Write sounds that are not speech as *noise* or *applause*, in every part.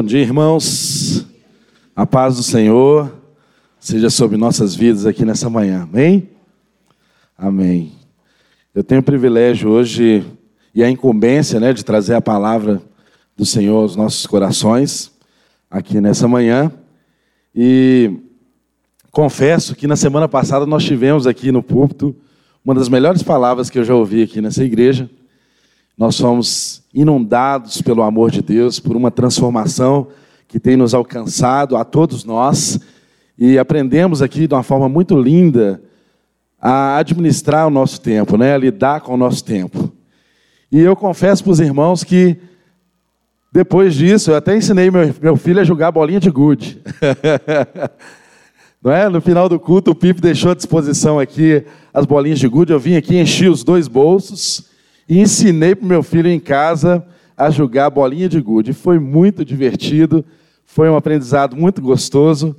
Bom dia, irmãos. A paz do Senhor seja sobre nossas vidas aqui nessa manhã. Amém? Amém. Eu tenho o privilégio hoje e a incumbência né, de trazer a palavra do Senhor aos nossos corações aqui nessa manhã. E confesso que na semana passada nós tivemos aqui no púlpito uma das melhores palavras que eu já ouvi aqui nessa igreja. Nós somos inundados pelo amor de Deus, por uma transformação que tem nos alcançado a todos nós, e aprendemos aqui de uma forma muito linda a administrar o nosso tempo, né? a lidar com o nosso tempo. E eu confesso para os irmãos que depois disso, eu até ensinei meu, meu filho a jogar bolinha de gude. *laughs* Não é? No final do culto, o Pipe deixou à disposição aqui as bolinhas de gude. Eu vim aqui, enchi os dois bolsos e ensinei para o meu filho em casa a jogar bolinha de gude. Foi muito divertido, foi um aprendizado muito gostoso.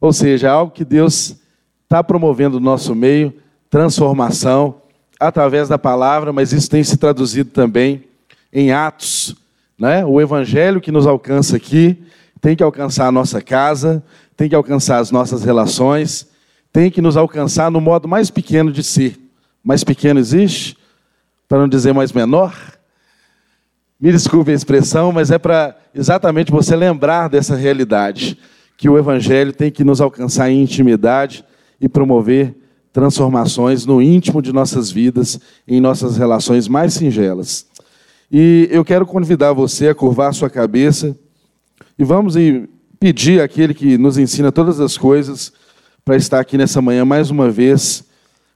Ou seja, algo que Deus está promovendo no nosso meio, transformação através da palavra, mas isso tem se traduzido também em atos. Né? O evangelho que nos alcança aqui tem que alcançar a nossa casa, tem que alcançar as nossas relações, tem que nos alcançar no modo mais pequeno de ser. Mais pequeno existe? Para não dizer mais menor. Me desculpe a expressão, mas é para exatamente você lembrar dessa realidade, que o Evangelho tem que nos alcançar em intimidade e promover transformações no íntimo de nossas vidas, em nossas relações mais singelas. E eu quero convidar você a curvar sua cabeça e vamos pedir àquele que nos ensina todas as coisas para estar aqui nessa manhã mais uma vez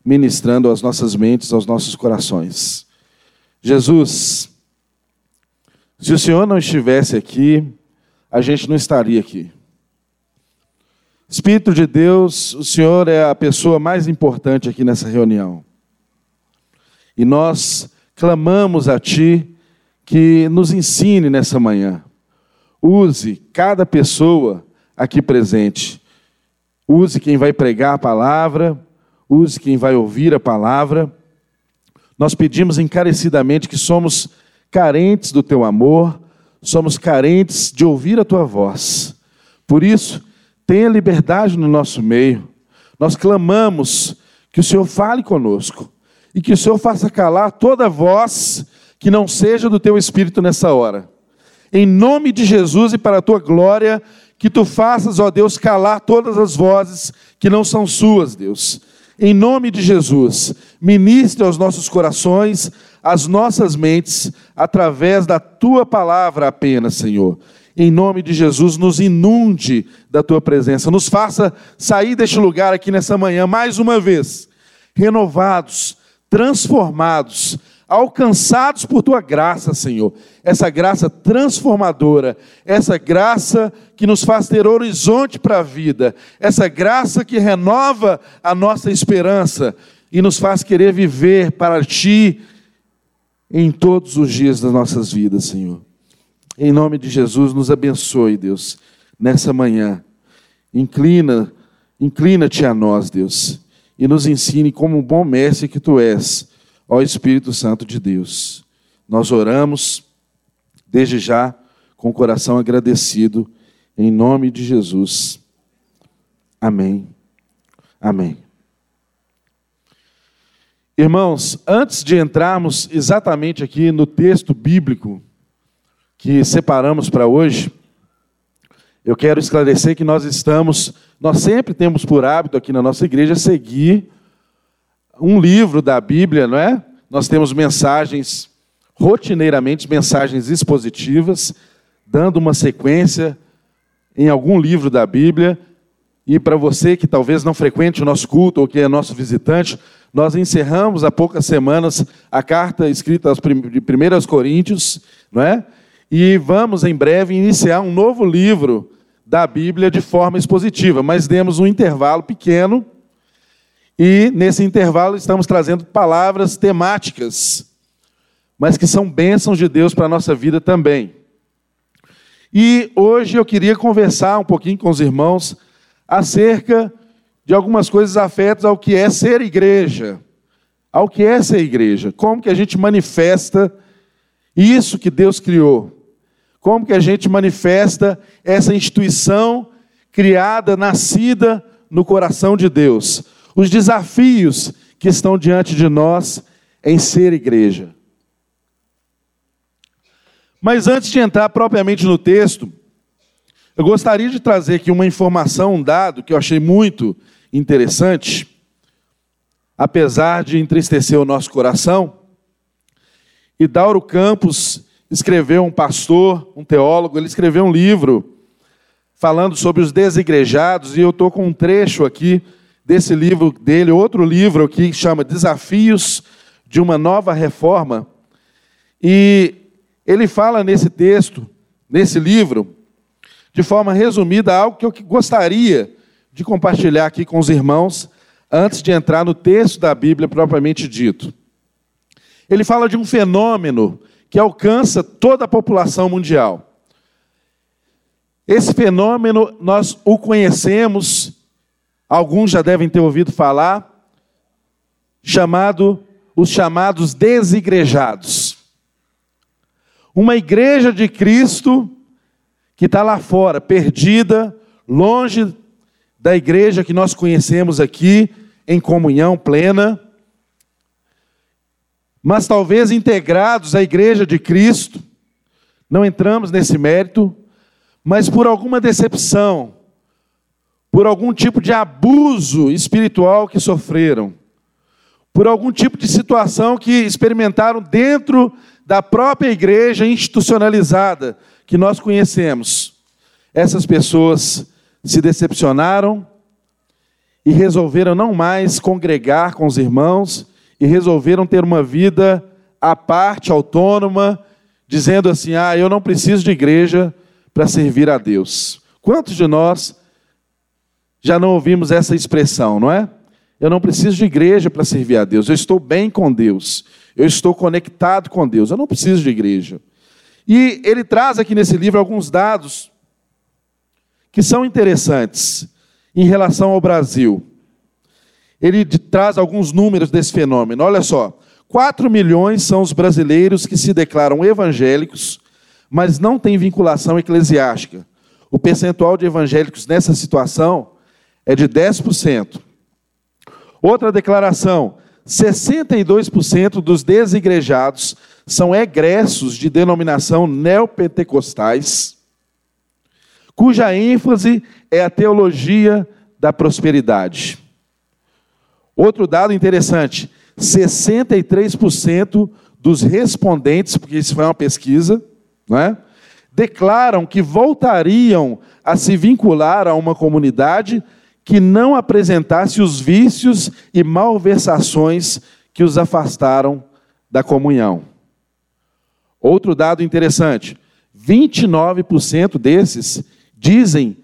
ministrando às nossas mentes, aos nossos corações. Jesus, se o Senhor não estivesse aqui, a gente não estaria aqui. Espírito de Deus, o Senhor é a pessoa mais importante aqui nessa reunião. E nós clamamos a Ti que nos ensine nessa manhã. Use cada pessoa aqui presente. Use quem vai pregar a palavra use quem vai ouvir a palavra. Nós pedimos encarecidamente que somos carentes do teu amor, somos carentes de ouvir a tua voz. Por isso, tenha liberdade no nosso meio. Nós clamamos que o Senhor fale conosco e que o Senhor faça calar toda voz que não seja do teu espírito nessa hora. Em nome de Jesus e para a tua glória, que tu faças, ó Deus, calar todas as vozes que não são suas, Deus em nome de Jesus, ministre aos nossos corações, às nossas mentes, através da tua palavra apenas, Senhor. Em nome de Jesus, nos inunde da tua presença, nos faça sair deste lugar aqui nessa manhã, mais uma vez, renovados, transformados, alcançados por tua graça, Senhor. Essa graça transformadora, essa graça que nos faz ter horizonte para a vida, essa graça que renova a nossa esperança e nos faz querer viver para ti em todos os dias das nossas vidas, Senhor. Em nome de Jesus, nos abençoe, Deus, nessa manhã. Inclina, inclina-te a nós, Deus, e nos ensine como um bom mestre que tu és ó Espírito Santo de Deus. Nós oramos desde já com o coração agradecido, em nome de Jesus. Amém. Amém. Irmãos, antes de entrarmos exatamente aqui no texto bíblico que separamos para hoje, eu quero esclarecer que nós estamos, nós sempre temos por hábito aqui na nossa igreja seguir um livro da Bíblia, não é? Nós temos mensagens, rotineiramente, mensagens expositivas, dando uma sequência em algum livro da Bíblia. E para você que talvez não frequente o nosso culto ou que é nosso visitante, nós encerramos há poucas semanas a carta escrita de 1 Coríntios, não é? E vamos em breve iniciar um novo livro da Bíblia de forma expositiva, mas demos um intervalo pequeno e nesse intervalo estamos trazendo palavras temáticas, mas que são bênçãos de Deus para a nossa vida também. E hoje eu queria conversar um pouquinho com os irmãos acerca de algumas coisas afetas ao que é ser igreja. Ao que é ser igreja. Como que a gente manifesta isso que Deus criou. como que a gente manifesta essa instituição criada, nascida no coração de Deus. Os desafios que estão diante de nós em ser igreja. Mas antes de entrar propriamente no texto, eu gostaria de trazer aqui uma informação, um dado que eu achei muito interessante, apesar de entristecer o nosso coração. E Dauro Campos escreveu, um pastor, um teólogo, ele escreveu um livro falando sobre os desigrejados, e eu estou com um trecho aqui desse livro dele, outro livro aqui que chama Desafios de uma Nova Reforma. E ele fala nesse texto, nesse livro, de forma resumida, algo que eu gostaria de compartilhar aqui com os irmãos, antes de entrar no texto da Bíblia propriamente dito. Ele fala de um fenômeno que alcança toda a população mundial. Esse fenômeno nós o conhecemos, alguns já devem ter ouvido falar, chamado os chamados desigrejados. Uma igreja de Cristo que está lá fora, perdida, longe da igreja que nós conhecemos aqui, em comunhão plena, mas talvez integrados à igreja de Cristo, não entramos nesse mérito, mas por alguma decepção, por algum tipo de abuso espiritual que sofreram, por algum tipo de situação que experimentaram dentro da própria igreja institucionalizada que nós conhecemos. Essas pessoas se decepcionaram e resolveram não mais congregar com os irmãos e resolveram ter uma vida à parte, autônoma, dizendo assim: "Ah, eu não preciso de igreja para servir a Deus". Quantos de nós já não ouvimos essa expressão, não é? Eu não preciso de igreja para servir a Deus. Eu estou bem com Deus. Eu estou conectado com Deus. Eu não preciso de igreja. E ele traz aqui nesse livro alguns dados que são interessantes em relação ao Brasil. Ele traz alguns números desse fenômeno. Olha só: 4 milhões são os brasileiros que se declaram evangélicos, mas não têm vinculação eclesiástica. O percentual de evangélicos nessa situação é de 10%. Outra declaração: 62% dos desigrejados são egressos de denominação neopentecostais, cuja ênfase é a teologia da prosperidade. Outro dado interessante: 63% dos respondentes, porque isso foi uma pesquisa, não é? declaram que voltariam a se vincular a uma comunidade que não apresentasse os vícios e malversações que os afastaram da comunhão. Outro dado interessante: 29% desses dizem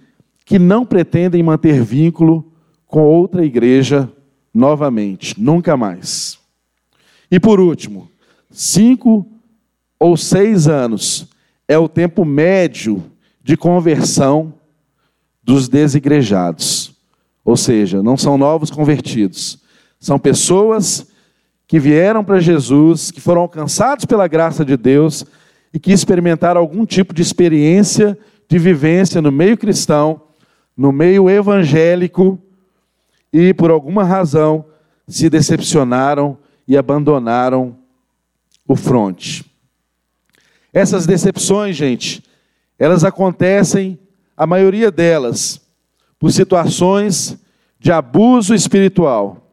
que não pretendem manter vínculo com outra igreja novamente, nunca mais. E por último, cinco ou seis anos é o tempo médio de conversão dos desigrejados. Ou seja, não são novos convertidos, são pessoas que vieram para Jesus, que foram alcançados pela graça de Deus e que experimentaram algum tipo de experiência de vivência no meio cristão, no meio evangélico e por alguma razão se decepcionaram e abandonaram o fronte. Essas decepções, gente, elas acontecem, a maioria delas, por situações de abuso espiritual.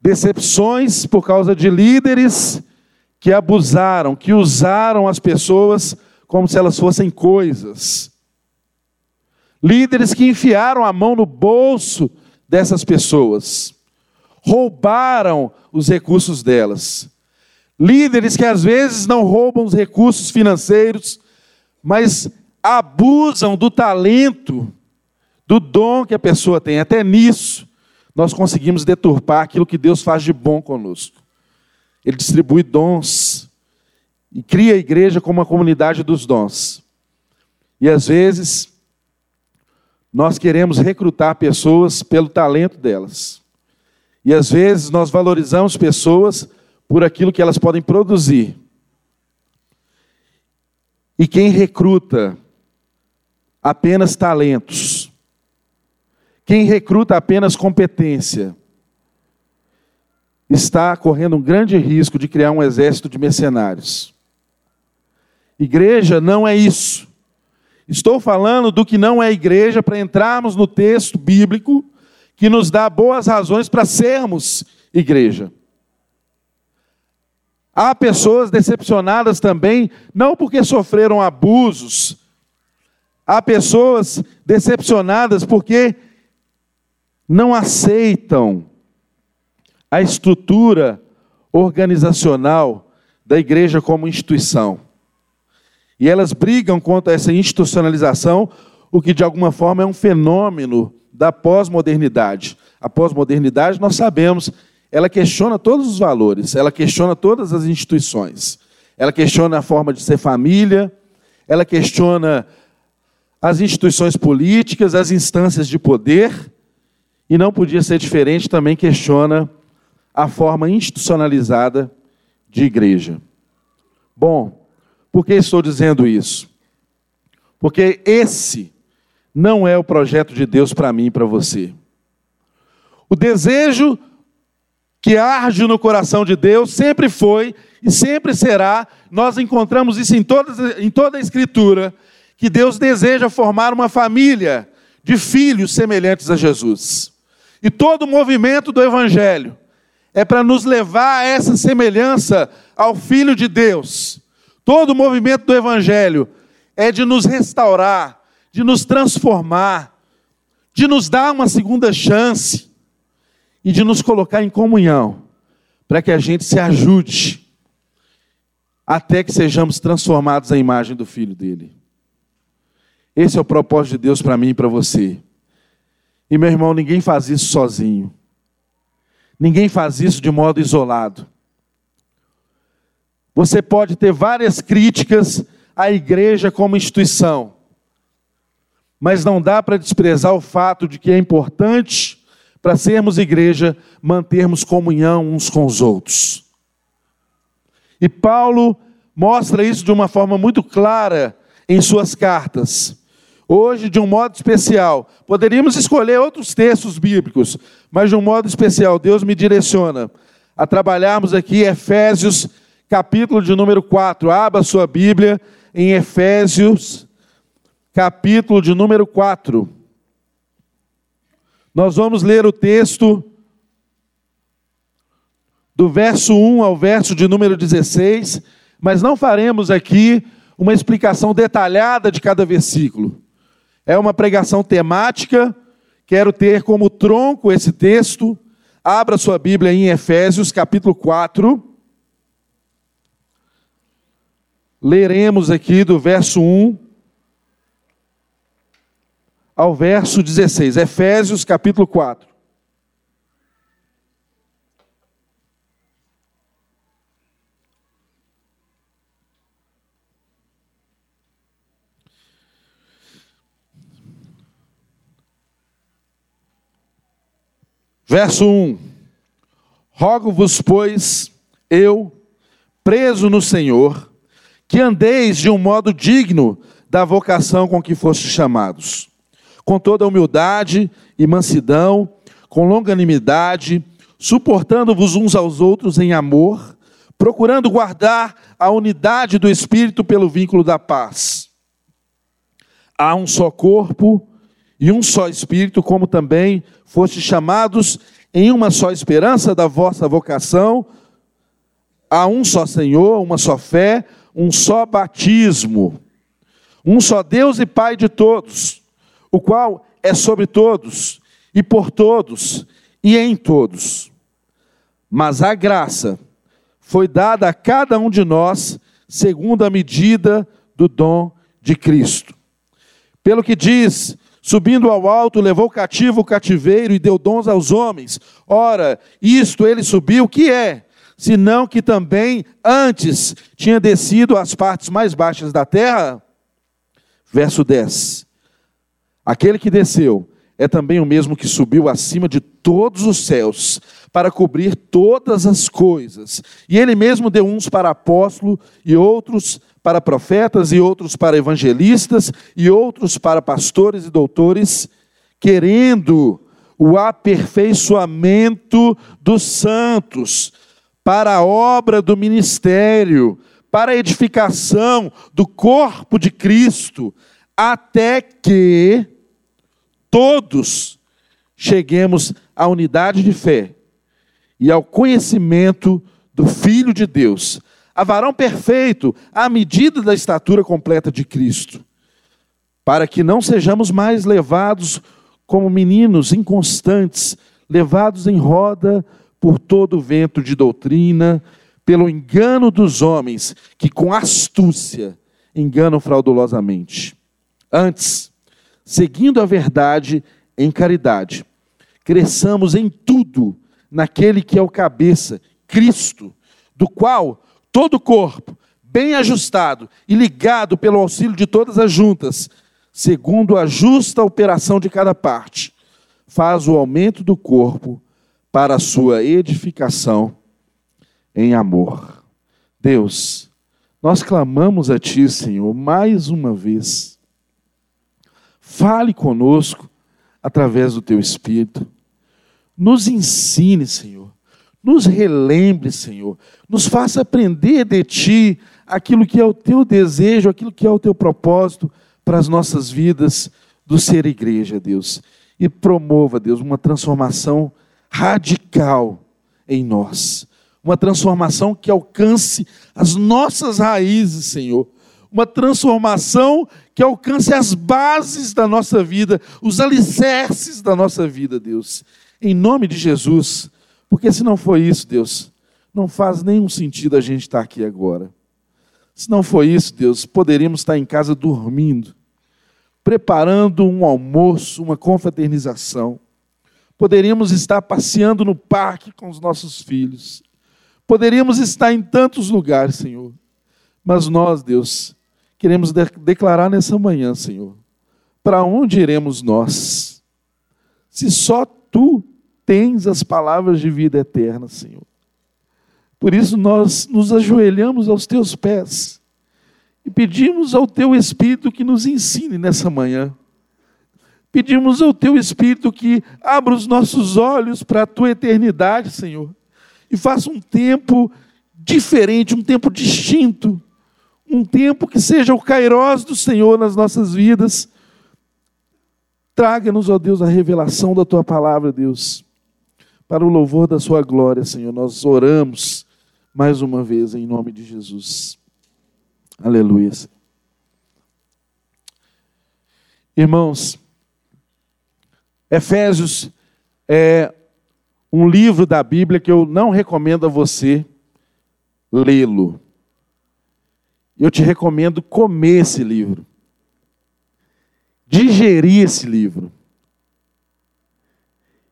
Decepções por causa de líderes que abusaram, que usaram as pessoas como se elas fossem coisas. Líderes que enfiaram a mão no bolso dessas pessoas, roubaram os recursos delas. Líderes que às vezes não roubam os recursos financeiros, mas abusam do talento do dom que a pessoa tem. Até nisso, nós conseguimos deturpar aquilo que Deus faz de bom conosco. Ele distribui dons e cria a igreja como uma comunidade dos dons. E às vezes, nós queremos recrutar pessoas pelo talento delas. E às vezes nós valorizamos pessoas por aquilo que elas podem produzir. e quem recruta apenas talentos, quem recruta apenas competência, está correndo um grande risco de criar um exército de mercenários. Igreja não é isso. Estou falando do que não é igreja para entrarmos no texto bíblico que nos dá boas razões para sermos igreja. Há pessoas decepcionadas também, não porque sofreram abusos, há pessoas decepcionadas porque não aceitam a estrutura organizacional da igreja como instituição. E elas brigam contra essa institucionalização, o que de alguma forma é um fenômeno da pós-modernidade. A pós-modernidade, nós sabemos, ela questiona todos os valores, ela questiona todas as instituições. Ela questiona a forma de ser família, ela questiona as instituições políticas, as instâncias de poder, e não podia ser diferente, também questiona a forma institucionalizada de igreja. Bom, por que estou dizendo isso? Porque esse não é o projeto de Deus para mim e para você. O desejo que arde no coração de Deus sempre foi e sempre será, nós encontramos isso em, todas, em toda a Escritura, que Deus deseja formar uma família de filhos semelhantes a Jesus. E todo o movimento do Evangelho é para nos levar a essa semelhança ao Filho de Deus. Todo o movimento do Evangelho é de nos restaurar, de nos transformar, de nos dar uma segunda chance e de nos colocar em comunhão, para que a gente se ajude até que sejamos transformados à imagem do Filho dele. Esse é o propósito de Deus para mim e para você. E meu irmão, ninguém faz isso sozinho. Ninguém faz isso de modo isolado. Você pode ter várias críticas à igreja como instituição, mas não dá para desprezar o fato de que é importante, para sermos igreja, mantermos comunhão uns com os outros. E Paulo mostra isso de uma forma muito clara em suas cartas. Hoje, de um modo especial, poderíamos escolher outros textos bíblicos, mas de um modo especial, Deus me direciona a trabalharmos aqui Efésios, capítulo de número 4. Abra sua Bíblia em Efésios, capítulo de número 4. Nós vamos ler o texto do verso 1 ao verso de número 16, mas não faremos aqui uma explicação detalhada de cada versículo. É uma pregação temática. Quero ter como tronco esse texto. Abra sua Bíblia em Efésios, capítulo 4. Leremos aqui do verso 1 ao verso 16. Efésios, capítulo 4. Verso 1: Rogo-vos, pois, eu, preso no Senhor, que andeis de um modo digno da vocação com que fostes chamados, com toda humildade e mansidão, com longanimidade, suportando-vos uns aos outros em amor, procurando guardar a unidade do Espírito pelo vínculo da paz. Há um só corpo e um só Espírito, como também foste chamados em uma só esperança da vossa vocação, há um só Senhor, uma só fé, um só batismo, um só Deus e Pai de todos, o qual é sobre todos e por todos e em todos. Mas a graça foi dada a cada um de nós segundo a medida do dom de Cristo. Pelo que diz Subindo ao alto, levou cativo o cativeiro e deu dons aos homens. Ora, isto ele subiu, que é? Senão que também antes tinha descido às partes mais baixas da terra? Verso 10. Aquele que desceu é também o mesmo que subiu acima de todos os céus para cobrir todas as coisas. E ele mesmo deu uns para apóstolo e outros para profetas e outros para evangelistas e outros para pastores e doutores, querendo o aperfeiçoamento dos santos para a obra do ministério, para a edificação do corpo de Cristo, até que todos cheguemos à unidade de fé e ao conhecimento do Filho de Deus, a varão perfeito, à medida da estatura completa de Cristo, para que não sejamos mais levados como meninos inconstantes, levados em roda por todo o vento de doutrina, pelo engano dos homens que com astúcia enganam fraudulosamente. Antes, seguindo a verdade em caridade. Cresçamos em tudo naquele que é o cabeça, Cristo, do qual todo o corpo, bem ajustado e ligado pelo auxílio de todas as juntas, segundo a justa operação de cada parte, faz o aumento do corpo para a sua edificação em amor. Deus, nós clamamos a Ti, Senhor, mais uma vez Fale conosco através do teu Espírito. Nos ensine, Senhor. Nos relembre, Senhor. Nos faça aprender de Ti aquilo que é o teu desejo, aquilo que é o teu propósito para as nossas vidas do ser igreja, Deus. E promova, Deus, uma transformação radical em nós. Uma transformação que alcance as nossas raízes, Senhor uma transformação que alcance as bases da nossa vida, os alicerces da nossa vida, Deus. Em nome de Jesus, porque se não for isso, Deus, não faz nenhum sentido a gente estar aqui agora. Se não for isso, Deus, poderíamos estar em casa dormindo, preparando um almoço, uma confraternização. Poderíamos estar passeando no parque com os nossos filhos. Poderíamos estar em tantos lugares, Senhor. Mas nós, Deus, queremos de declarar nessa manhã, Senhor. Para onde iremos nós? Se só tu tens as palavras de vida eterna, Senhor. Por isso nós nos ajoelhamos aos teus pés e pedimos ao teu Espírito que nos ensine nessa manhã. Pedimos ao teu Espírito que abra os nossos olhos para a tua eternidade, Senhor, e faça um tempo diferente, um tempo distinto um tempo que seja o kairós do Senhor nas nossas vidas. Traga-nos, ó Deus, a revelação da tua palavra, Deus, para o louvor da sua glória, Senhor. Nós oramos mais uma vez em nome de Jesus. Aleluia. Irmãos, Efésios é um livro da Bíblia que eu não recomendo a você lê-lo eu te recomendo comer esse livro, digerir esse livro.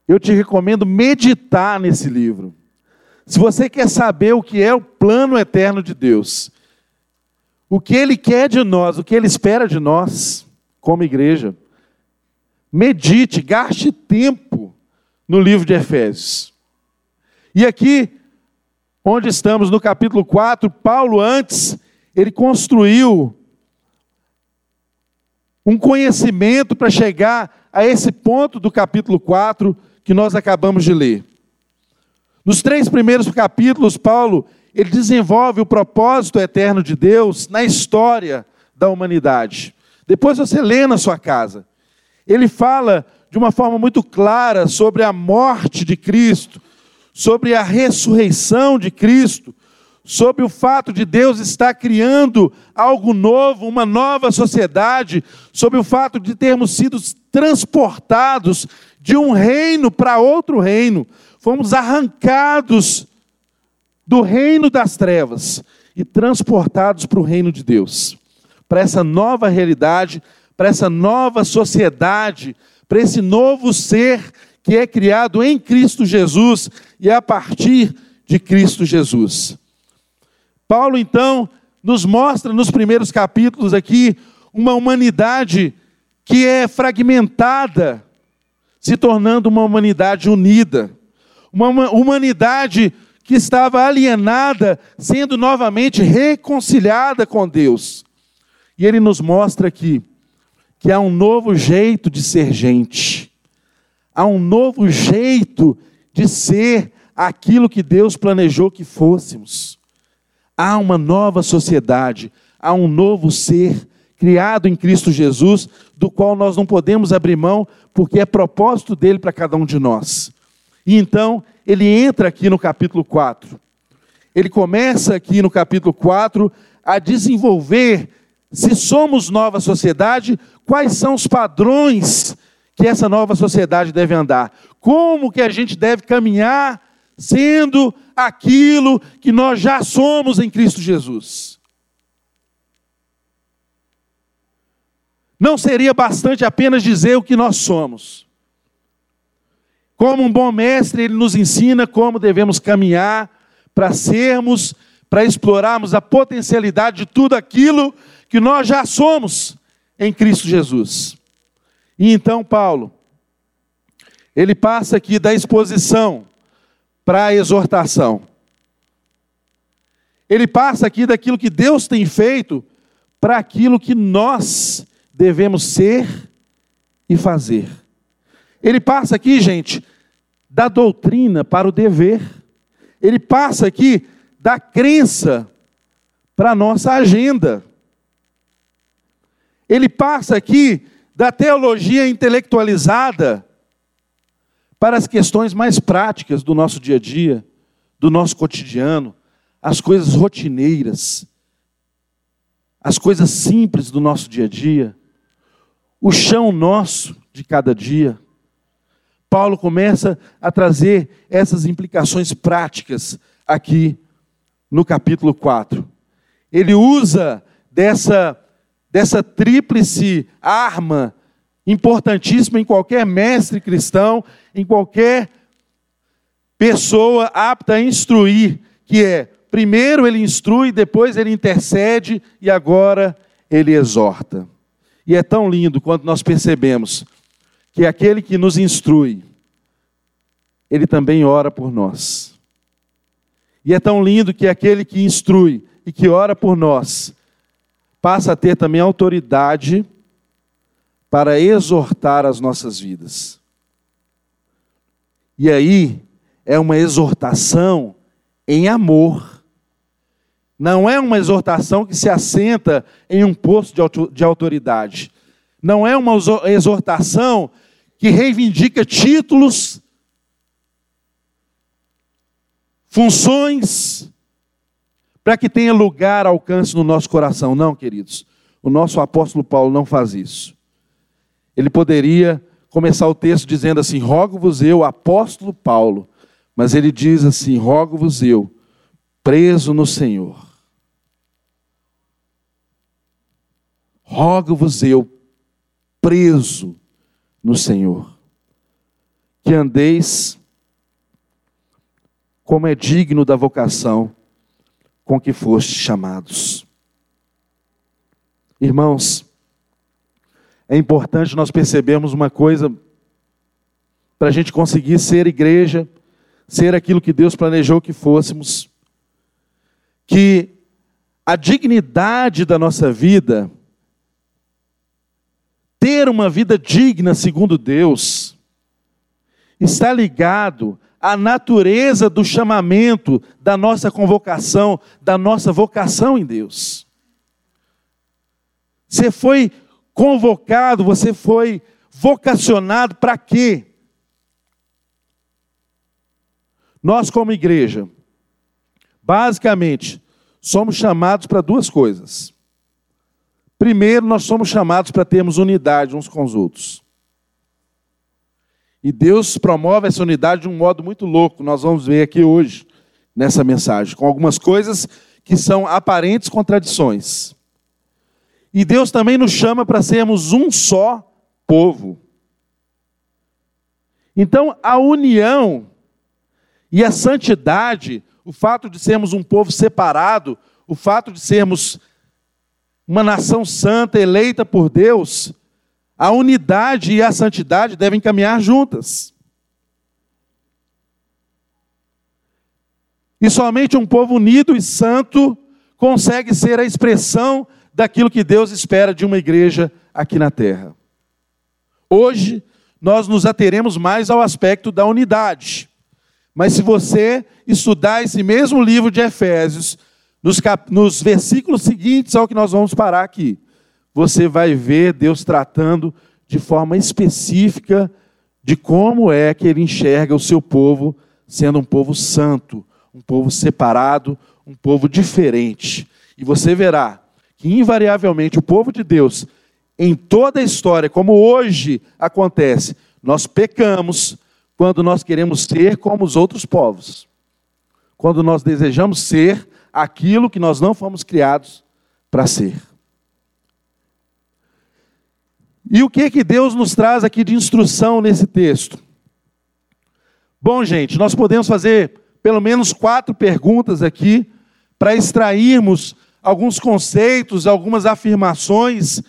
Eu te recomendo meditar nesse livro. Se você quer saber o que é o plano eterno de Deus, o que Ele quer de nós, o que Ele espera de nós, como igreja, medite, gaste tempo no livro de Efésios. E aqui, onde estamos no capítulo 4, Paulo, antes ele construiu um conhecimento para chegar a esse ponto do capítulo 4 que nós acabamos de ler. Nos três primeiros capítulos, Paulo ele desenvolve o propósito eterno de Deus na história da humanidade. Depois você lê na sua casa. Ele fala de uma forma muito clara sobre a morte de Cristo, sobre a ressurreição de Cristo, sobre o fato de Deus estar criando algo novo, uma nova sociedade, sobre o fato de termos sido transportados de um reino para outro reino, fomos arrancados do reino das trevas e transportados para o reino de Deus, para essa nova realidade, para essa nova sociedade, para esse novo ser que é criado em Cristo Jesus e a partir de Cristo Jesus. Paulo, então, nos mostra nos primeiros capítulos aqui uma humanidade que é fragmentada, se tornando uma humanidade unida, uma humanidade que estava alienada, sendo novamente reconciliada com Deus. E ele nos mostra aqui que há um novo jeito de ser gente, há um novo jeito de ser aquilo que Deus planejou que fôssemos. Há uma nova sociedade, há um novo ser criado em Cristo Jesus, do qual nós não podemos abrir mão, porque é propósito dele para cada um de nós. E então, ele entra aqui no capítulo 4. Ele começa aqui no capítulo 4 a desenvolver, se somos nova sociedade, quais são os padrões que essa nova sociedade deve andar. Como que a gente deve caminhar sendo aquilo que nós já somos em Cristo Jesus. Não seria bastante apenas dizer o que nós somos. Como um bom mestre, ele nos ensina como devemos caminhar para sermos, para explorarmos a potencialidade de tudo aquilo que nós já somos em Cristo Jesus. E então, Paulo, ele passa aqui da exposição para a exortação. Ele passa aqui daquilo que Deus tem feito para aquilo que nós devemos ser e fazer. Ele passa aqui, gente, da doutrina para o dever. Ele passa aqui da crença para a nossa agenda. Ele passa aqui da teologia intelectualizada para as questões mais práticas do nosso dia a dia, do nosso cotidiano, as coisas rotineiras, as coisas simples do nosso dia a dia, o chão nosso de cada dia. Paulo começa a trazer essas implicações práticas aqui no capítulo 4. Ele usa dessa, dessa tríplice arma importantíssima em qualquer mestre cristão, em qualquer pessoa apta a instruir, que é, primeiro ele instrui, depois ele intercede e agora ele exorta. E é tão lindo quando nós percebemos que aquele que nos instrui, ele também ora por nós. E é tão lindo que aquele que instrui e que ora por nós passa a ter também autoridade para exortar as nossas vidas. E aí é uma exortação em amor. Não é uma exortação que se assenta em um posto de autoridade. Não é uma exortação que reivindica títulos, funções, para que tenha lugar, alcance no nosso coração. Não, queridos. O nosso apóstolo Paulo não faz isso. Ele poderia começar o texto dizendo assim: Rogo-vos eu, apóstolo Paulo. Mas ele diz assim: Rogo-vos eu, preso no Senhor. Rogo-vos eu, preso no Senhor, que andeis como é digno da vocação com que fostes chamados. Irmãos, é importante nós percebermos uma coisa para a gente conseguir ser igreja, ser aquilo que Deus planejou que fôssemos, que a dignidade da nossa vida, ter uma vida digna segundo Deus, está ligado à natureza do chamamento, da nossa convocação, da nossa vocação em Deus. Você foi convocado, você foi vocacionado para quê? Nós, como igreja, basicamente, somos chamados para duas coisas. Primeiro, nós somos chamados para termos unidade uns com os outros. E Deus promove essa unidade de um modo muito louco, nós vamos ver aqui hoje, nessa mensagem, com algumas coisas que são aparentes contradições. E Deus também nos chama para sermos um só povo. Então, a união e a santidade, o fato de sermos um povo separado, o fato de sermos uma nação santa eleita por Deus, A unidade e a santidade devem caminhar juntas. E somente um povo unido e santo consegue ser a expressão daquilo que Deus espera de uma igreja aqui na terra. Hoje, nós nos ateremos mais ao aspecto da unidade. Mas se você estudar esse mesmo livro de Efésios, nos, cap... nos versículos seguintes ao que nós vamos parar aqui, você vai ver Deus tratando de forma específica de como é que ele enxerga o seu povo sendo um povo santo, um povo separado, um povo diferente. E você verá invariavelmente, o povo de Deus, em toda a história, como hoje acontece, nós pecamos quando nós queremos ser como os outros povos. Quando nós desejamos ser aquilo que nós não fomos criados para ser. E o que que Deus nos traz aqui de instrução nesse texto? Bom, gente, nós podemos fazer pelo menos quatro perguntas aqui para extrairmos alguns conceitos, algumas afirmações,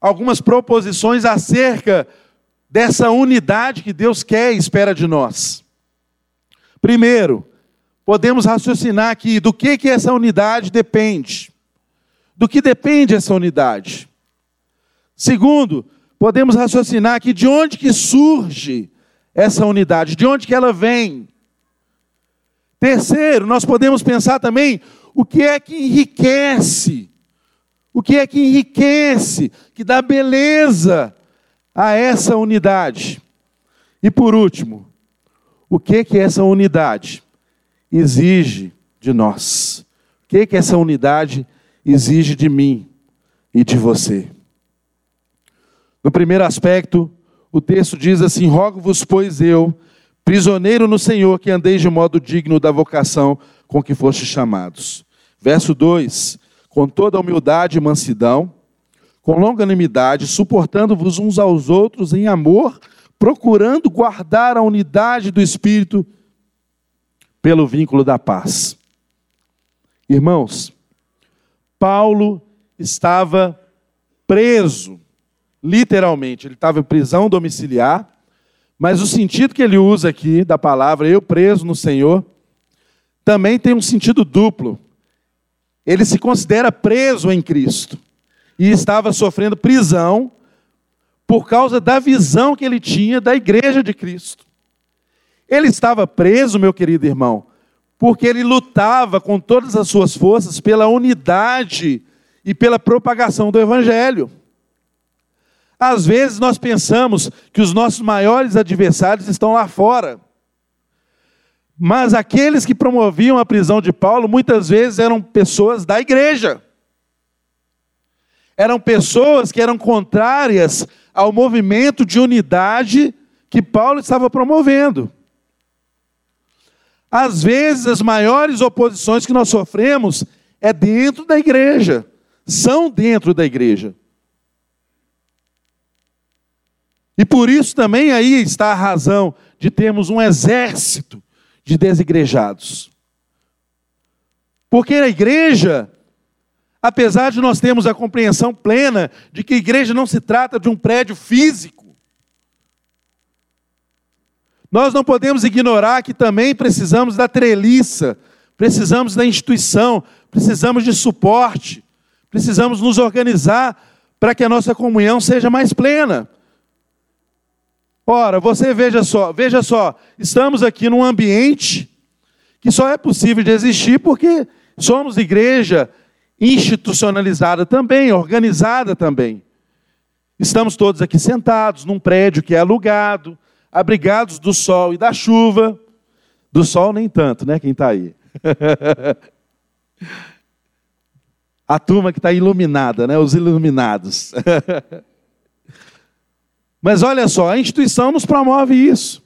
algumas proposições acerca dessa unidade que Deus quer e espera de nós. Primeiro, podemos raciocinar aqui do que que essa unidade depende. Do que depende essa unidade? Segundo, podemos raciocinar aqui de onde que surge essa unidade, de onde que ela vem? Terceiro, nós podemos pensar também o que é que enriquece, o que é que enriquece, que dá beleza a essa unidade. E por último, o que que essa unidade exige de nós? O que que essa unidade exige de mim e de você? No primeiro aspecto, o texto diz assim: Rogo-vos, pois eu, prisioneiro no Senhor, que andeis de modo digno da vocação com que fostes chamados. Verso 2: Com toda humildade e mansidão, com longanimidade, suportando-vos uns aos outros em amor, procurando guardar a unidade do Espírito pelo vínculo da paz. Irmãos, Paulo estava preso, literalmente, ele estava em prisão domiciliar, mas o sentido que ele usa aqui da palavra eu preso no Senhor também tem um sentido duplo. Ele se considera preso em Cristo e estava sofrendo prisão por causa da visão que ele tinha da igreja de Cristo. Ele estava preso, meu querido irmão, porque ele lutava com todas as suas forças pela unidade e pela propagação do evangelho. Às vezes nós pensamos que os nossos maiores adversários estão lá fora. Mas aqueles que promoviam a prisão de Paulo muitas vezes eram pessoas da igreja. Eram pessoas que eram contrárias ao movimento de unidade que Paulo estava promovendo. Às vezes, as maiores oposições que nós sofremos é dentro da igreja, são dentro da igreja. E por isso também aí está a razão de termos um exército de desigrejados. Porque a igreja, apesar de nós termos a compreensão plena de que a igreja não se trata de um prédio físico, nós não podemos ignorar que também precisamos da treliça, precisamos da instituição, precisamos de suporte, precisamos nos organizar para que a nossa comunhão seja mais plena. Ora, você veja só, veja só, estamos aqui num ambiente que só é possível de existir porque somos igreja institucionalizada também, organizada também. Estamos todos aqui sentados num prédio que é alugado, abrigados do sol e da chuva. Do sol nem tanto, né? Quem está aí. *laughs* A turma que está iluminada, né? Os iluminados. *laughs* Mas olha só, a instituição nos promove isso.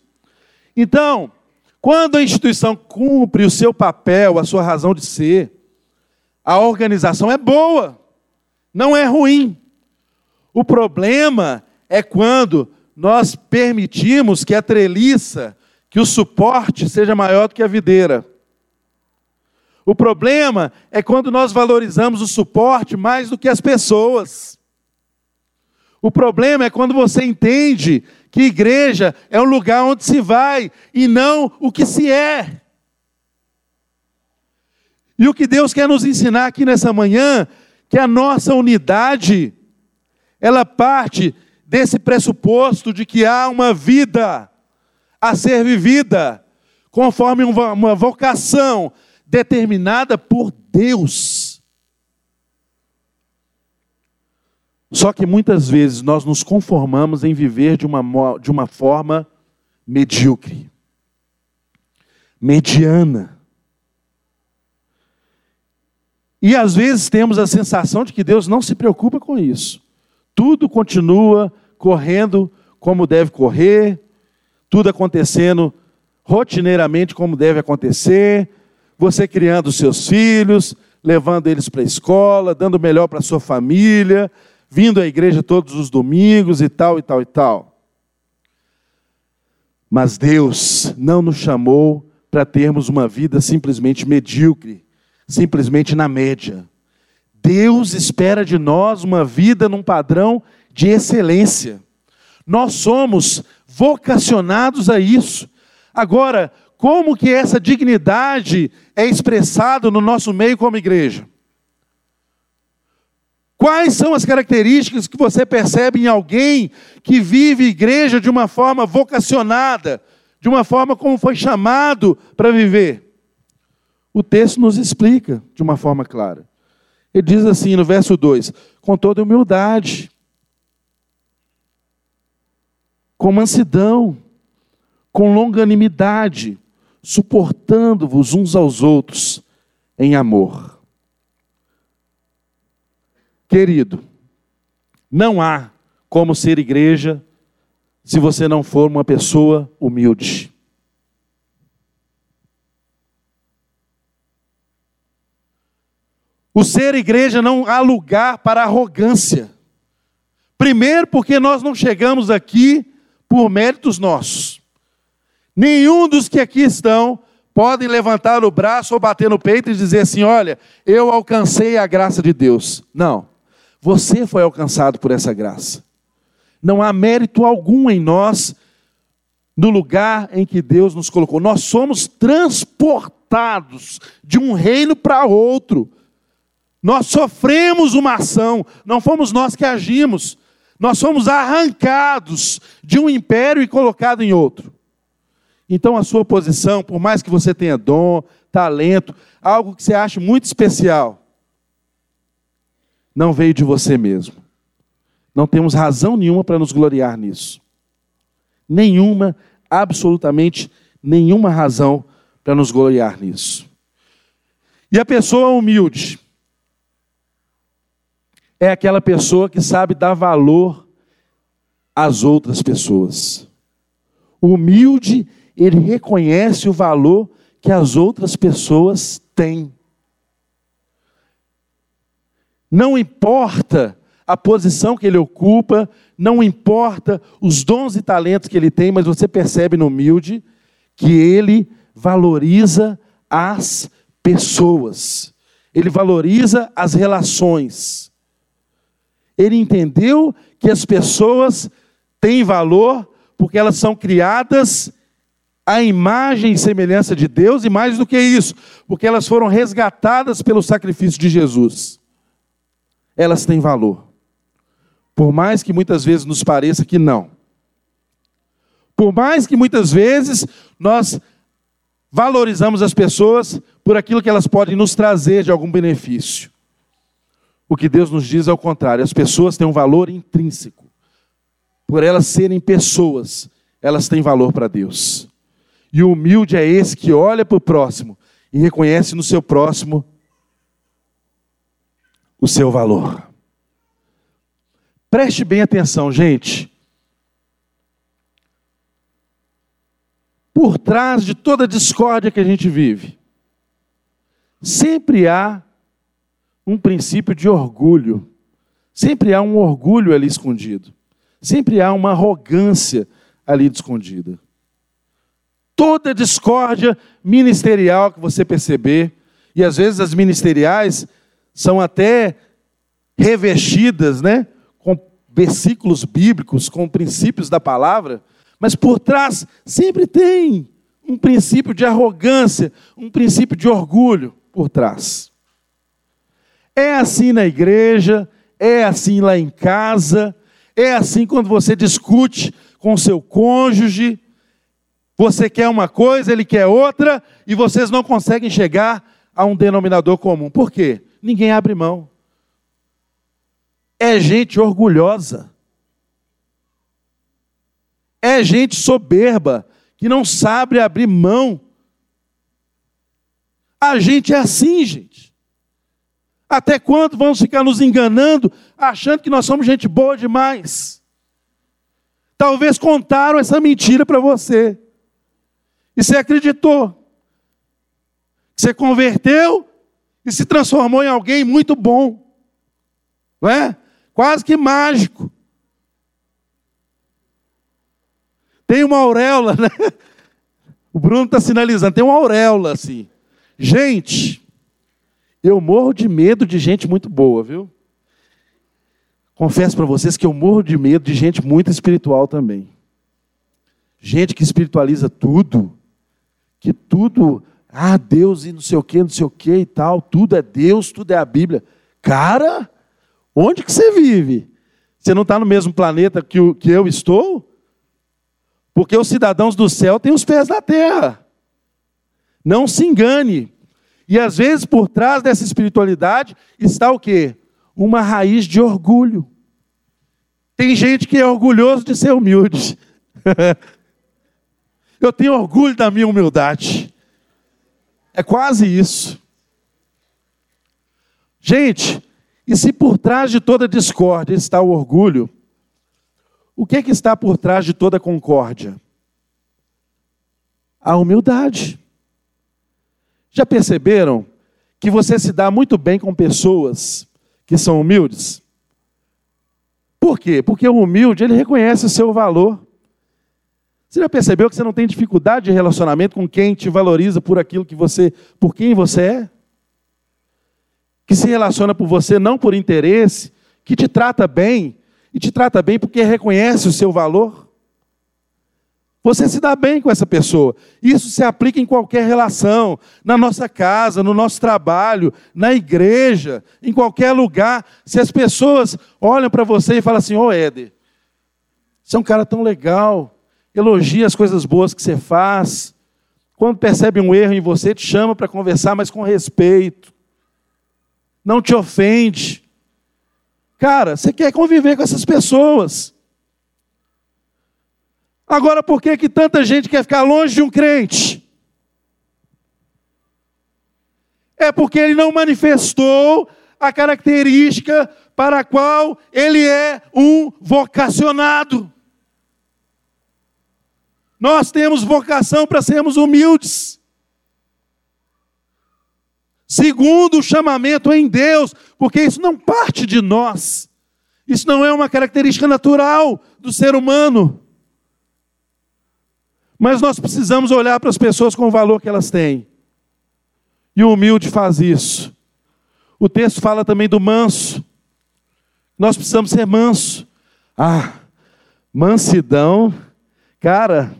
Então, quando a instituição cumpre o seu papel, a sua razão de ser, a organização é boa, não é ruim. O problema é quando nós permitimos que a treliça, que o suporte seja maior do que a videira. O problema é quando nós valorizamos o suporte mais do que as pessoas. O problema é quando você entende que igreja é um lugar onde se vai e não o que se é. E o que Deus quer nos ensinar aqui nessa manhã, que a nossa unidade, ela parte desse pressuposto de que há uma vida a ser vivida, conforme uma vocação determinada por Deus. Só que muitas vezes nós nos conformamos em viver de uma, de uma forma medíocre, mediana. E às vezes temos a sensação de que Deus não se preocupa com isso. Tudo continua correndo como deve correr, tudo acontecendo rotineiramente como deve acontecer, você criando seus filhos, levando eles para a escola, dando melhor para sua família, vindo à igreja todos os domingos e tal e tal e tal. Mas Deus não nos chamou para termos uma vida simplesmente medíocre simplesmente na média. Deus espera de nós uma vida num padrão de excelência. Nós somos vocacionados a isso. Agora, como que essa dignidade é expressada no nosso meio como igreja? Quais são as características que você percebe em alguém que vive igreja de uma forma vocacionada, de uma forma como foi chamado para viver? o texto nos explica de uma forma clara. Ele diz assim no verso 2: com toda humildade, com mansidão, com longanimidade, suportando-vos uns aos outros em amor. Querido, não há como ser igreja se você não for uma pessoa humilde. O ser igreja não há lugar para arrogância. Primeiro, porque nós não chegamos aqui por méritos nossos. Nenhum dos que aqui estão podem levantar o braço ou bater no peito e dizer assim: Olha, eu alcancei a graça de Deus. Não. Você foi alcançado por essa graça. Não há mérito algum em nós no lugar em que Deus nos colocou. Nós somos transportados de um reino para outro. Nós sofremos uma ação, não fomos nós que agimos. Nós fomos arrancados de um império e colocados em outro. Então a sua posição, por mais que você tenha dom, talento, algo que você acha muito especial, não veio de você mesmo. Não temos razão nenhuma para nos gloriar nisso. Nenhuma, absolutamente nenhuma razão para nos gloriar nisso. E a pessoa humilde, é aquela pessoa que sabe dar valor às outras pessoas. Humilde, ele reconhece o valor que as outras pessoas têm. Não importa a posição que ele ocupa, não importa os dons e talentos que ele tem, mas você percebe no humilde que ele valoriza as pessoas, ele valoriza as relações. Ele entendeu que as pessoas têm valor porque elas são criadas à imagem e semelhança de Deus, e mais do que isso, porque elas foram resgatadas pelo sacrifício de Jesus. Elas têm valor. Por mais que muitas vezes nos pareça que não. Por mais que muitas vezes nós valorizamos as pessoas por aquilo que elas podem nos trazer de algum benefício. O que Deus nos diz é o contrário: as pessoas têm um valor intrínseco. Por elas serem pessoas, elas têm valor para Deus. E o humilde é esse que olha para o próximo e reconhece no seu próximo o seu valor. Preste bem atenção, gente. Por trás de toda discórdia que a gente vive, sempre há um princípio de orgulho. Sempre há um orgulho ali escondido. Sempre há uma arrogância ali escondida. Toda discórdia ministerial que você perceber, e às vezes as ministeriais são até revestidas, né, com versículos bíblicos com princípios da palavra, mas por trás sempre tem um princípio de arrogância, um princípio de orgulho por trás. É assim na igreja, é assim lá em casa, é assim quando você discute com seu cônjuge. Você quer uma coisa, ele quer outra, e vocês não conseguem chegar a um denominador comum. Por quê? Ninguém abre mão. É gente orgulhosa. É gente soberba, que não sabe abrir mão. A gente é assim, gente. Até quando vamos ficar nos enganando, achando que nós somos gente boa demais? Talvez contaram essa mentira para você. E você acreditou. Você converteu e se transformou em alguém muito bom. Não é? Quase que mágico. Tem uma auréola, *laughs* né? O Bruno está sinalizando, tem uma auréola assim. Gente, eu morro de medo de gente muito boa, viu? Confesso para vocês que eu morro de medo de gente muito espiritual também. Gente que espiritualiza tudo, que tudo, ah, Deus e não sei o que, não sei o que e tal, tudo é Deus, tudo é a Bíblia. Cara, onde que você vive? Você não está no mesmo planeta que, o, que eu estou? Porque os cidadãos do céu têm os pés na terra. Não se engane. E às vezes por trás dessa espiritualidade está o quê? Uma raiz de orgulho. Tem gente que é orgulhoso de ser humilde. *laughs* Eu tenho orgulho da minha humildade. É quase isso. Gente, e se por trás de toda discórdia está o orgulho, o que, é que está por trás de toda concórdia? A humildade. Já perceberam que você se dá muito bem com pessoas que são humildes? Por quê? Porque o humilde, ele reconhece o seu valor. Você já percebeu que você não tem dificuldade de relacionamento com quem te valoriza por aquilo que você, por quem você é? Que se relaciona por você não por interesse, que te trata bem, e te trata bem porque reconhece o seu valor? Você se dá bem com essa pessoa. Isso se aplica em qualquer relação, na nossa casa, no nosso trabalho, na igreja, em qualquer lugar. Se as pessoas olham para você e falam assim: Ô oh, Éder, você é um cara tão legal, elogia as coisas boas que você faz. Quando percebe um erro em você, te chama para conversar, mas com respeito. Não te ofende. Cara, você quer conviver com essas pessoas. Agora, por que, que tanta gente quer ficar longe de um crente? É porque ele não manifestou a característica para a qual ele é um vocacionado. Nós temos vocação para sermos humildes. Segundo o chamamento em Deus, porque isso não parte de nós. Isso não é uma característica natural do ser humano. Mas nós precisamos olhar para as pessoas com o valor que elas têm. E o humilde faz isso. O texto fala também do manso. Nós precisamos ser manso. Ah, mansidão, cara.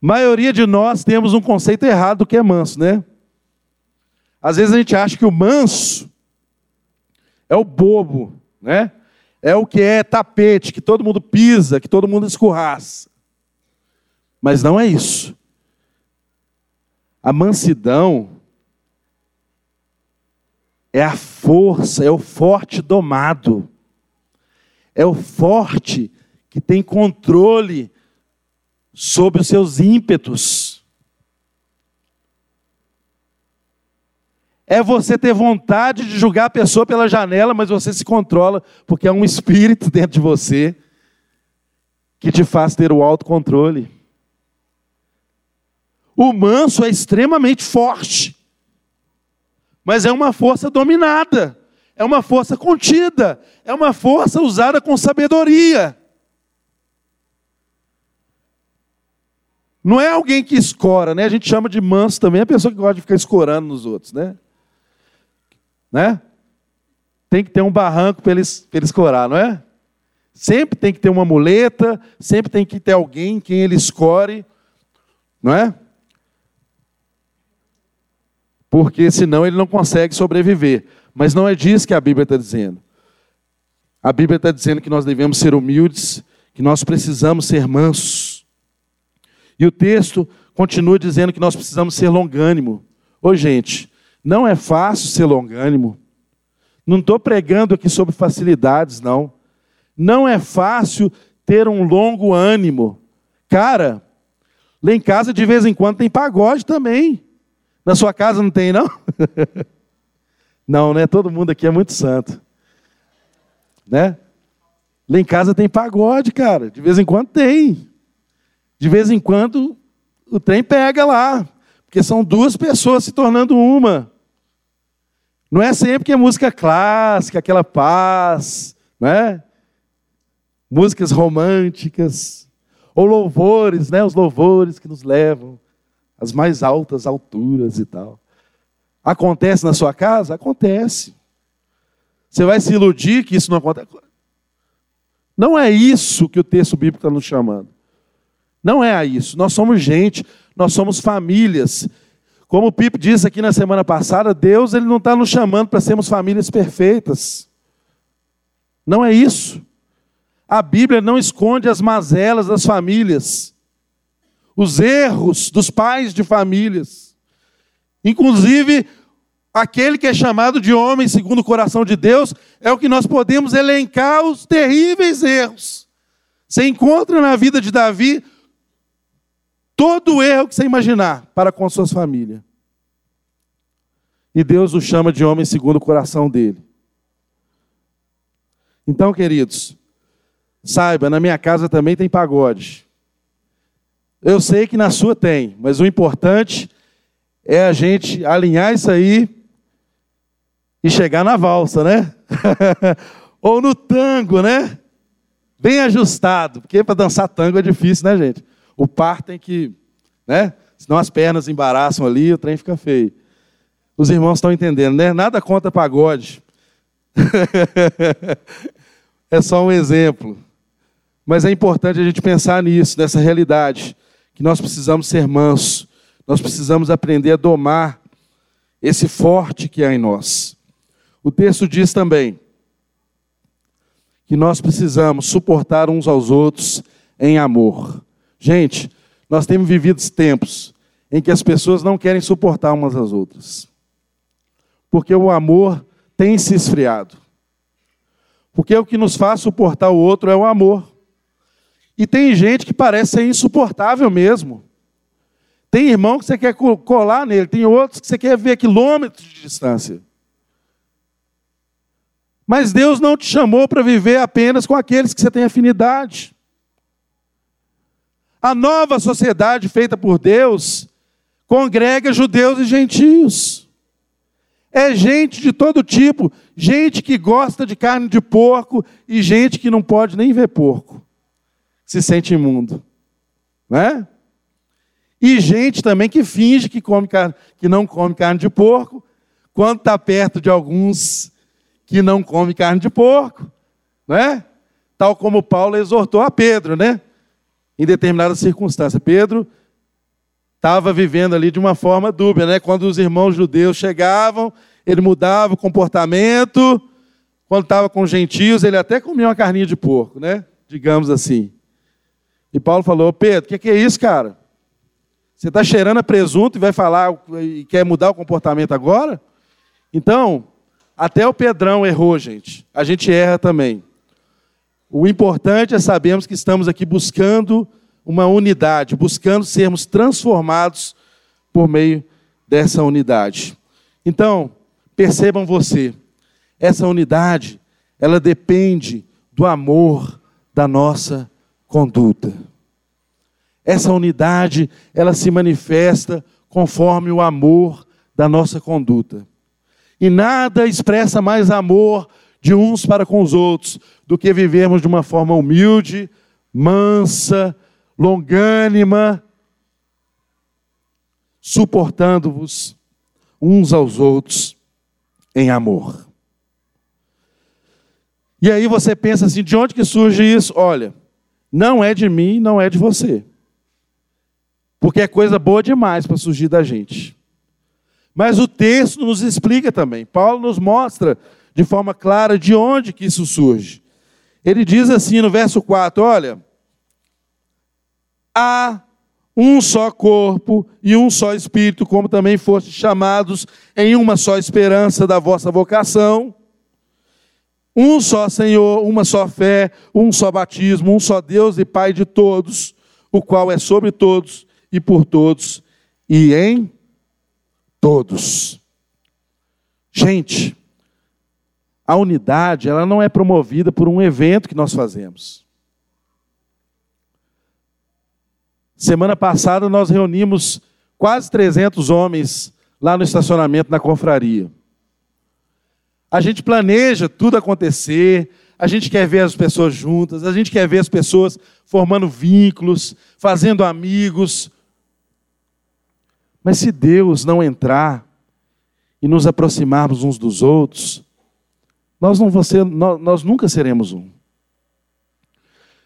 Maioria de nós temos um conceito errado do que é manso, né? Às vezes a gente acha que o manso é o bobo, né? é o que é tapete, que todo mundo pisa, que todo mundo escorraça. Mas não é isso. A mansidão é a força, é o forte domado. É o forte que tem controle sobre os seus ímpetos. É você ter vontade de julgar a pessoa pela janela, mas você se controla, porque é um espírito *laughs* dentro de você que te faz ter o autocontrole. O manso é extremamente forte, mas é uma força dominada, é uma força contida, é uma força usada com sabedoria. Não é alguém que escora, né? A gente chama de manso também a pessoa que gosta de ficar escorando nos outros, né? Né? tem que ter um barranco para eles, para eles escorar, não é? Sempre tem que ter uma muleta, sempre tem que ter alguém quem ele escore, não é? Porque senão ele não consegue sobreviver. Mas não é disso que a Bíblia está dizendo. A Bíblia está dizendo que nós devemos ser humildes, que nós precisamos ser mansos. E o texto continua dizendo que nós precisamos ser longânimo. Ô gente, não é fácil ser longânimo. Não estou pregando aqui sobre facilidades, não. Não é fácil ter um longo ânimo. Cara, lá em casa de vez em quando tem pagode também. Na sua casa não tem, não? *laughs* não, né? Todo mundo aqui é muito santo. Né? Lá em casa tem pagode, cara. De vez em quando tem. De vez em quando o trem pega lá. Porque são duas pessoas se tornando uma. Não é sempre que é música clássica, aquela paz, não é? Músicas românticas, ou louvores, né? Os louvores que nos levam às mais altas alturas e tal. Acontece na sua casa? Acontece. Você vai se iludir que isso não acontece? Não é isso que o texto bíblico está nos chamando. Não é a isso. Nós somos gente, nós somos famílias. Como o Pipe disse aqui na semana passada, Deus ele não está nos chamando para sermos famílias perfeitas. Não é isso. A Bíblia não esconde as mazelas das famílias, os erros dos pais de famílias. Inclusive, aquele que é chamado de homem segundo o coração de Deus, é o que nós podemos elencar os terríveis erros. Você encontra na vida de Davi todo o erro que você imaginar para com suas famílias. E Deus o chama de homem segundo o coração dele. Então, queridos, saiba, na minha casa também tem pagode. Eu sei que na sua tem, mas o importante é a gente alinhar isso aí e chegar na valsa, né? *laughs* Ou no tango, né? Bem ajustado, porque para dançar tango é difícil, né, gente? O par tem que, né? Senão as pernas embaraçam ali, o trem fica feio. Os irmãos estão entendendo, né? Nada contra pagode. *laughs* é só um exemplo. Mas é importante a gente pensar nisso, nessa realidade, que nós precisamos ser mansos, nós precisamos aprender a domar esse forte que há em nós. O texto diz também que nós precisamos suportar uns aos outros em amor. Gente, nós temos vivido tempos em que as pessoas não querem suportar umas às outras. Porque o amor tem se esfriado. Porque o que nos faz suportar o outro é o amor. E tem gente que parece ser insuportável mesmo. Tem irmão que você quer colar nele, tem outros que você quer ver a quilômetros de distância. Mas Deus não te chamou para viver apenas com aqueles que você tem afinidade. A nova sociedade feita por Deus congrega judeus e gentios. É gente de todo tipo, gente que gosta de carne de porco e gente que não pode nem ver porco, se sente imundo, né? E gente também que finge que, come carne, que não come carne de porco, quando está perto de alguns que não come carne de porco, né? Tal como Paulo exortou a Pedro, né? Em determinada circunstância. Pedro estava vivendo ali de uma forma dúbia, né? Quando os irmãos judeus chegavam, ele mudava o comportamento. Quando estava com gentios, ele até comia uma carninha de porco, né? Digamos assim. E Paulo falou: Pedro, o que, que é isso, cara? Você está cheirando a presunto e vai falar e quer mudar o comportamento agora? Então, até o Pedrão errou, gente. A gente erra também. O importante é sabermos que estamos aqui buscando uma unidade, buscando sermos transformados por meio dessa unidade. Então, percebam você, essa unidade, ela depende do amor da nossa conduta. Essa unidade, ela se manifesta conforme o amor da nossa conduta. E nada expressa mais amor de uns para com os outros, do que vivermos de uma forma humilde, mansa, longânima, suportando-vos uns aos outros em amor. E aí você pensa assim: de onde que surge isso? Olha, não é de mim, não é de você. Porque é coisa boa demais para surgir da gente. Mas o texto nos explica também. Paulo nos mostra de forma clara de onde que isso surge. Ele diz assim no verso 4, olha: Há um só corpo e um só espírito, como também fostes chamados em uma só esperança da vossa vocação. Um só Senhor, uma só fé, um só batismo, um só Deus e Pai de todos, o qual é sobre todos e por todos e em todos. Gente, a unidade, ela não é promovida por um evento que nós fazemos. Semana passada nós reunimos quase 300 homens lá no estacionamento na confraria. A gente planeja tudo acontecer, a gente quer ver as pessoas juntas, a gente quer ver as pessoas formando vínculos, fazendo amigos. Mas se Deus não entrar e nos aproximarmos uns dos outros, nós, não ser, nós, nós nunca seremos um.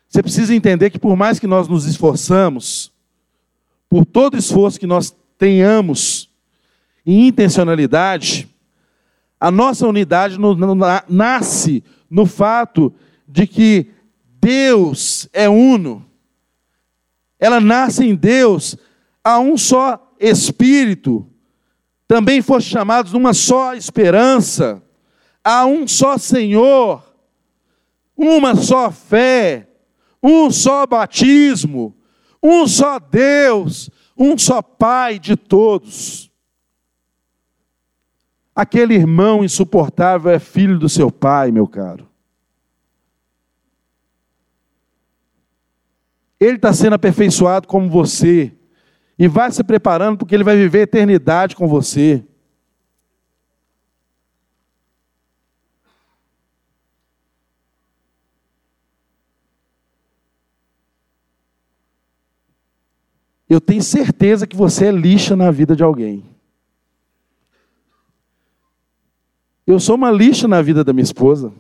Você precisa entender que por mais que nós nos esforçamos, por todo esforço que nós tenhamos em intencionalidade, a nossa unidade nasce no fato de que Deus é uno. Ela nasce em Deus a um só Espírito. Também foste chamados numa só esperança, a um só Senhor, uma só fé um só batismo, um só Deus, um só Pai de todos. Aquele irmão insuportável é filho do seu pai, meu caro. Ele está sendo aperfeiçoado como você, e vai se preparando porque ele vai viver a eternidade com você. Eu tenho certeza que você é lixa na vida de alguém. Eu sou uma lixa na vida da minha esposa.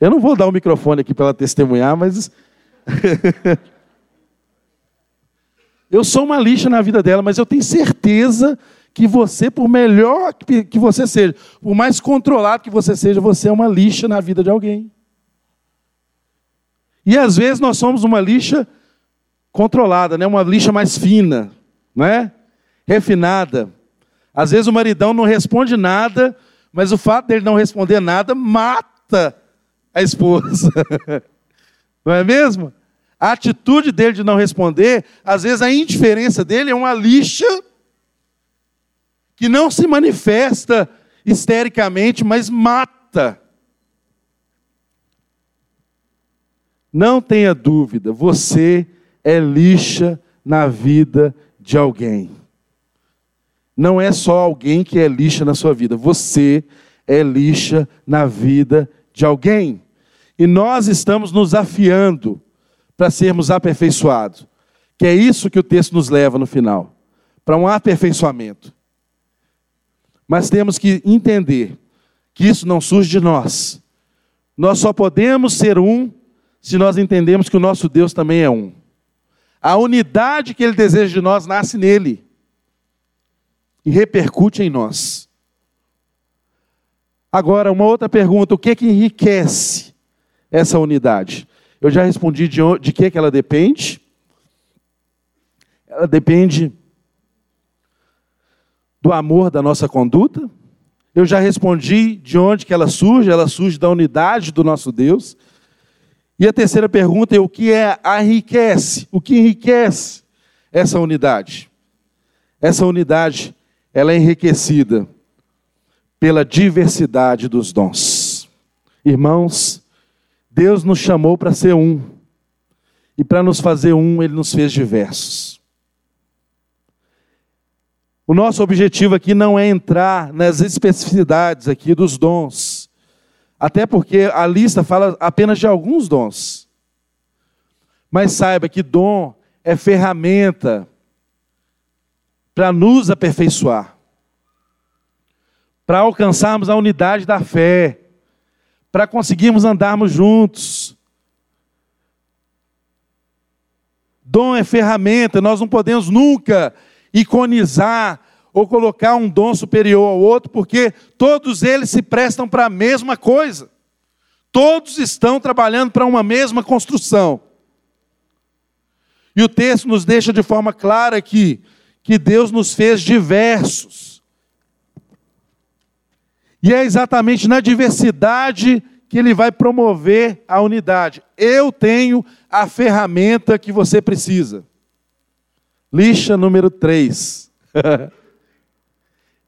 Eu não vou dar o microfone aqui para ela testemunhar, mas. *laughs* eu sou uma lixa na vida dela, mas eu tenho certeza que você, por melhor que você seja, por mais controlado que você seja, você é uma lixa na vida de alguém. E às vezes nós somos uma lixa controlada, né? uma lixa mais fina, não é? refinada. Às vezes o maridão não responde nada, mas o fato dele não responder nada mata a esposa. *laughs* não é mesmo? A atitude dele de não responder, às vezes a indiferença dele é uma lixa que não se manifesta histericamente, mas mata. Não tenha dúvida, você é lixa na vida de alguém. Não é só alguém que é lixa na sua vida, você é lixa na vida de alguém. E nós estamos nos afiando para sermos aperfeiçoados. Que é isso que o texto nos leva no final para um aperfeiçoamento. Mas temos que entender que isso não surge de nós. Nós só podemos ser um se nós entendemos que o nosso Deus também é um. A unidade que ele deseja de nós nasce nele e repercute em nós. Agora, uma outra pergunta: o que é que enriquece essa unidade? Eu já respondi de, de que, que ela depende. Ela depende do amor da nossa conduta. Eu já respondi de onde que ela surge, ela surge da unidade do nosso Deus. E a terceira pergunta é o que é enriquece? O que enriquece essa unidade? Essa unidade, ela é enriquecida pela diversidade dos dons. Irmãos, Deus nos chamou para ser um. E para nos fazer um, ele nos fez diversos. O nosso objetivo aqui não é entrar nas especificidades aqui dos dons até porque a lista fala apenas de alguns dons. Mas saiba que dom é ferramenta para nos aperfeiçoar. para alcançarmos a unidade da fé, para conseguirmos andarmos juntos. Dom é ferramenta, nós não podemos nunca iconizar ou colocar um dom superior ao outro, porque todos eles se prestam para a mesma coisa. Todos estão trabalhando para uma mesma construção. E o texto nos deixa de forma clara aqui que Deus nos fez diversos. E é exatamente na diversidade que ele vai promover a unidade. Eu tenho a ferramenta que você precisa. Lixa número 3. *laughs*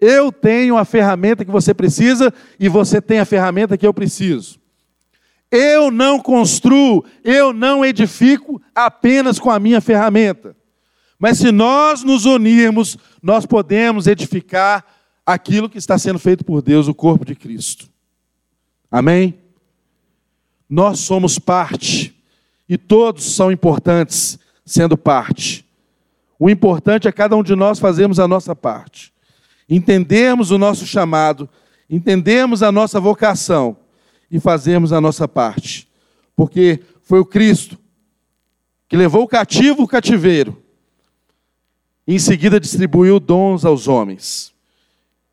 eu tenho a ferramenta que você precisa e você tem a ferramenta que eu preciso. Eu não construo, eu não edifico apenas com a minha ferramenta. Mas se nós nos unirmos, nós podemos edificar aquilo que está sendo feito por Deus, o corpo de Cristo. Amém? Nós somos parte, e todos são importantes sendo parte. O importante é cada um de nós fazermos a nossa parte, entendermos o nosso chamado, entendermos a nossa vocação e fazermos a nossa parte, porque foi o Cristo que levou o cativo o cativeiro e em seguida distribuiu dons aos homens.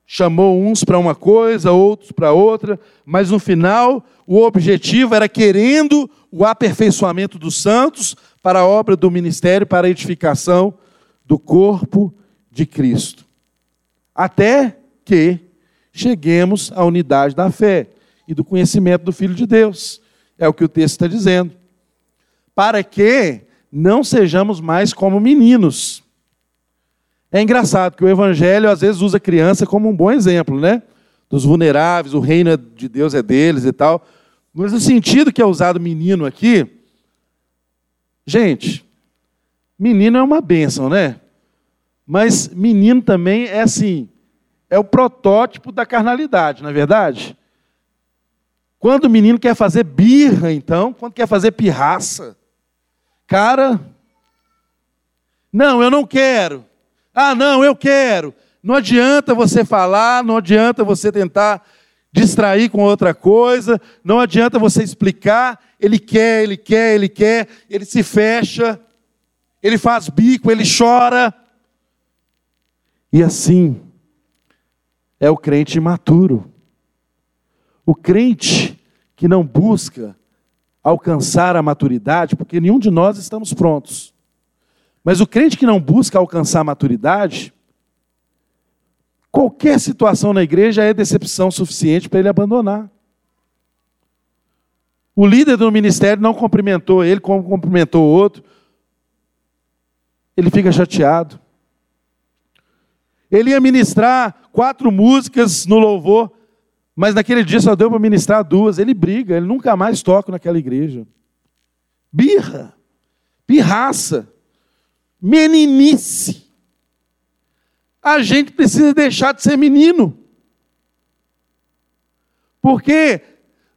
Chamou uns para uma coisa, outros para outra, mas no final o objetivo era querendo o aperfeiçoamento dos santos para a obra do ministério, para a edificação do corpo de Cristo. Até que cheguemos à unidade da fé e do conhecimento do Filho de Deus. É o que o texto está dizendo. Para que não sejamos mais como meninos é engraçado que o Evangelho às vezes usa criança como um bom exemplo, né? Dos vulneráveis, o reino de Deus é deles e tal. Mas no sentido que é usado menino aqui, gente, menino é uma bênção, né? Mas menino também é assim, é o protótipo da carnalidade, não é verdade? Quando o menino quer fazer birra, então, quando quer fazer pirraça, cara, não, eu não quero. Ah, não, eu quero. Não adianta você falar, não adianta você tentar distrair com outra coisa, não adianta você explicar. Ele quer, ele quer, ele quer, ele se fecha, ele faz bico, ele chora. E assim é o crente imaturo. O crente que não busca alcançar a maturidade, porque nenhum de nós estamos prontos. Mas o crente que não busca alcançar a maturidade, qualquer situação na igreja é decepção suficiente para ele abandonar. O líder do ministério não cumprimentou ele como cumprimentou o outro. Ele fica chateado. Ele ia ministrar quatro músicas no louvor, mas naquele dia só deu para ministrar duas. Ele briga, ele nunca mais toca naquela igreja. Birra, pirraça meninice. A gente precisa deixar de ser menino. Porque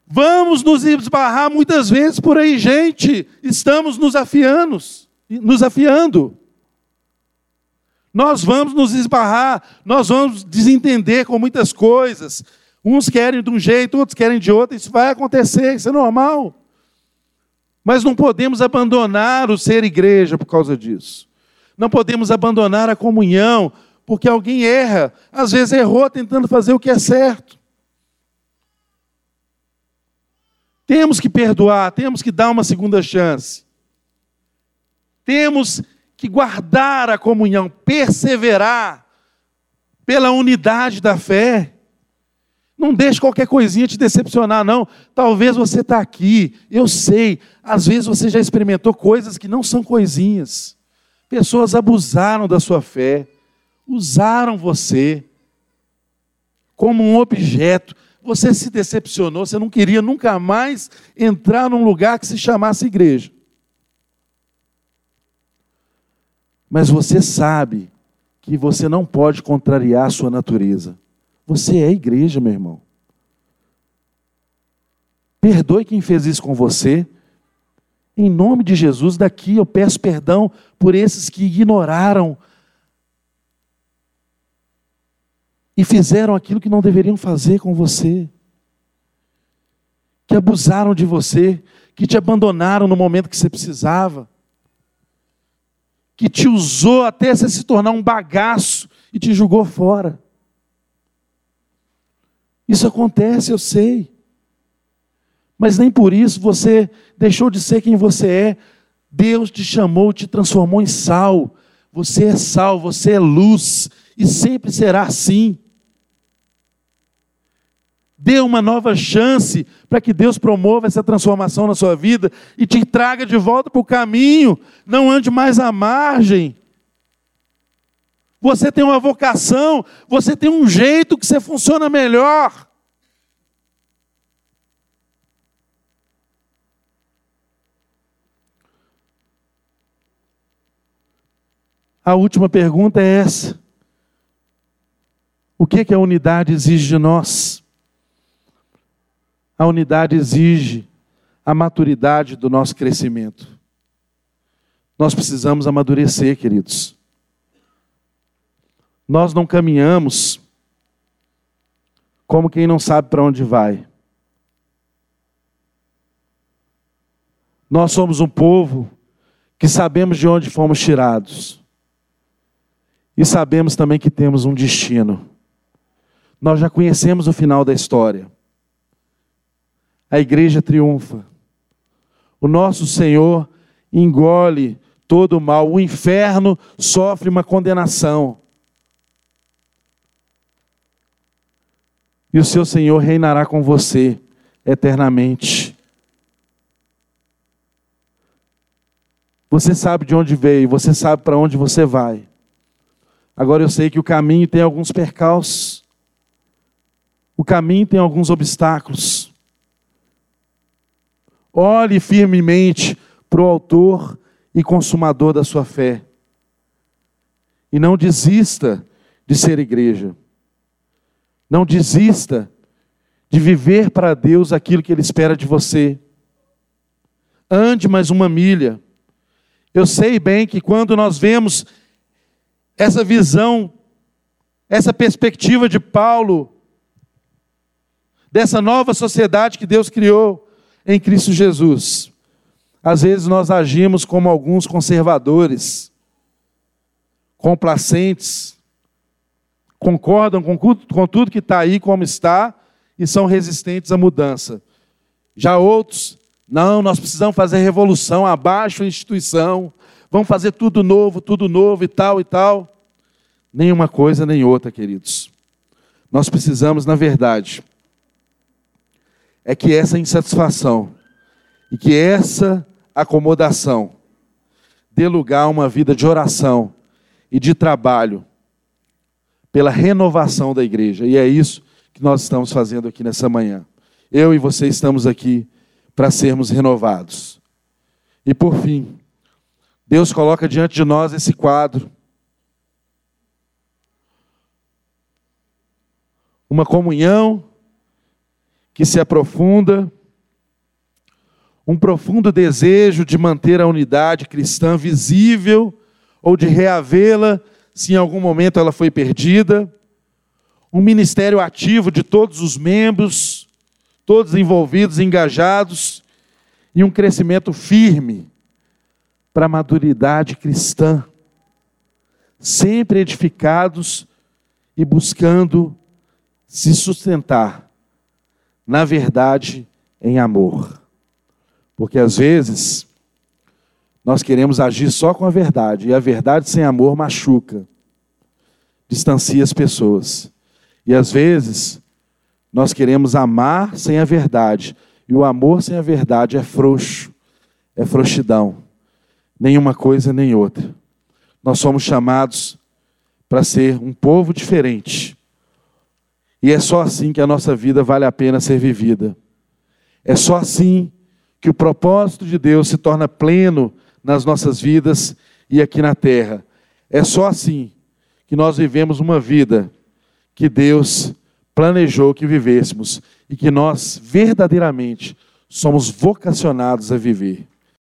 vamos nos esbarrar muitas vezes por aí, gente, estamos nos afiando, nos afiando. Nós vamos nos esbarrar, nós vamos desentender com muitas coisas. Uns querem de um jeito, outros querem de outro, isso vai acontecer, isso é normal. Mas não podemos abandonar o ser igreja por causa disso. Não podemos abandonar a comunhão, porque alguém erra. Às vezes errou tentando fazer o que é certo. Temos que perdoar, temos que dar uma segunda chance. Temos que guardar a comunhão, perseverar pela unidade da fé. Não deixe qualquer coisinha te decepcionar, não. Talvez você está aqui, eu sei, às vezes você já experimentou coisas que não são coisinhas. Pessoas abusaram da sua fé, usaram você como um objeto. Você se decepcionou, você não queria nunca mais entrar num lugar que se chamasse igreja. Mas você sabe que você não pode contrariar a sua natureza. Você é igreja, meu irmão. Perdoe quem fez isso com você. Em nome de Jesus, daqui eu peço perdão por esses que ignoraram e fizeram aquilo que não deveriam fazer com você, que abusaram de você, que te abandonaram no momento que você precisava, que te usou até você se tornar um bagaço e te jogou fora. Isso acontece, eu sei. Mas nem por isso você deixou de ser quem você é. Deus te chamou, te transformou em sal. Você é sal, você é luz e sempre será assim. Dê uma nova chance para que Deus promova essa transformação na sua vida e te traga de volta para o caminho. Não ande mais à margem. Você tem uma vocação, você tem um jeito que você funciona melhor. A última pergunta é essa: O que, que a unidade exige de nós? A unidade exige a maturidade do nosso crescimento. Nós precisamos amadurecer, queridos. Nós não caminhamos como quem não sabe para onde vai. Nós somos um povo que sabemos de onde fomos tirados. E sabemos também que temos um destino. Nós já conhecemos o final da história a igreja triunfa. O nosso Senhor engole todo o mal. O inferno sofre uma condenação. E o seu Senhor reinará com você eternamente. Você sabe de onde veio, você sabe para onde você vai. Agora eu sei que o caminho tem alguns percalços. O caminho tem alguns obstáculos. Olhe firmemente para o Autor e Consumador da sua fé. E não desista de ser igreja. Não desista de viver para Deus aquilo que Ele espera de você. Ande mais uma milha. Eu sei bem que quando nós vemos essa visão, essa perspectiva de Paulo, dessa nova sociedade que Deus criou, em Cristo Jesus. Às vezes nós agimos como alguns conservadores, complacentes, concordam com, com tudo que está aí como está e são resistentes à mudança. Já outros, não, nós precisamos fazer revolução, abaixo a instituição, vamos fazer tudo novo, tudo novo e tal e tal. Nenhuma coisa nem outra, queridos. Nós precisamos, na verdade, é que essa insatisfação e que essa acomodação dê lugar a uma vida de oração e de trabalho pela renovação da igreja. E é isso que nós estamos fazendo aqui nessa manhã. Eu e você estamos aqui para sermos renovados. E por fim, Deus coloca diante de nós esse quadro. Uma comunhão que se aprofunda, um profundo desejo de manter a unidade cristã visível ou de reavê-la se em algum momento ela foi perdida, um ministério ativo de todos os membros, todos envolvidos, engajados, e um crescimento firme para a maturidade cristã, sempre edificados e buscando se sustentar na verdade, em amor. Porque às vezes nós queremos agir só com a verdade, e a verdade sem amor machuca, distancia as pessoas. E às vezes nós queremos amar sem a verdade, e o amor sem a verdade é frouxo, é frouxidão. Nenhuma coisa nem outra. Nós somos chamados para ser um povo diferente e é só assim que a nossa vida vale a pena ser vivida. É só assim que o propósito de Deus se torna pleno nas nossas vidas e aqui na terra. É só assim que nós vivemos uma vida que Deus planejou que vivêssemos e que nós verdadeiramente somos vocacionados a viver.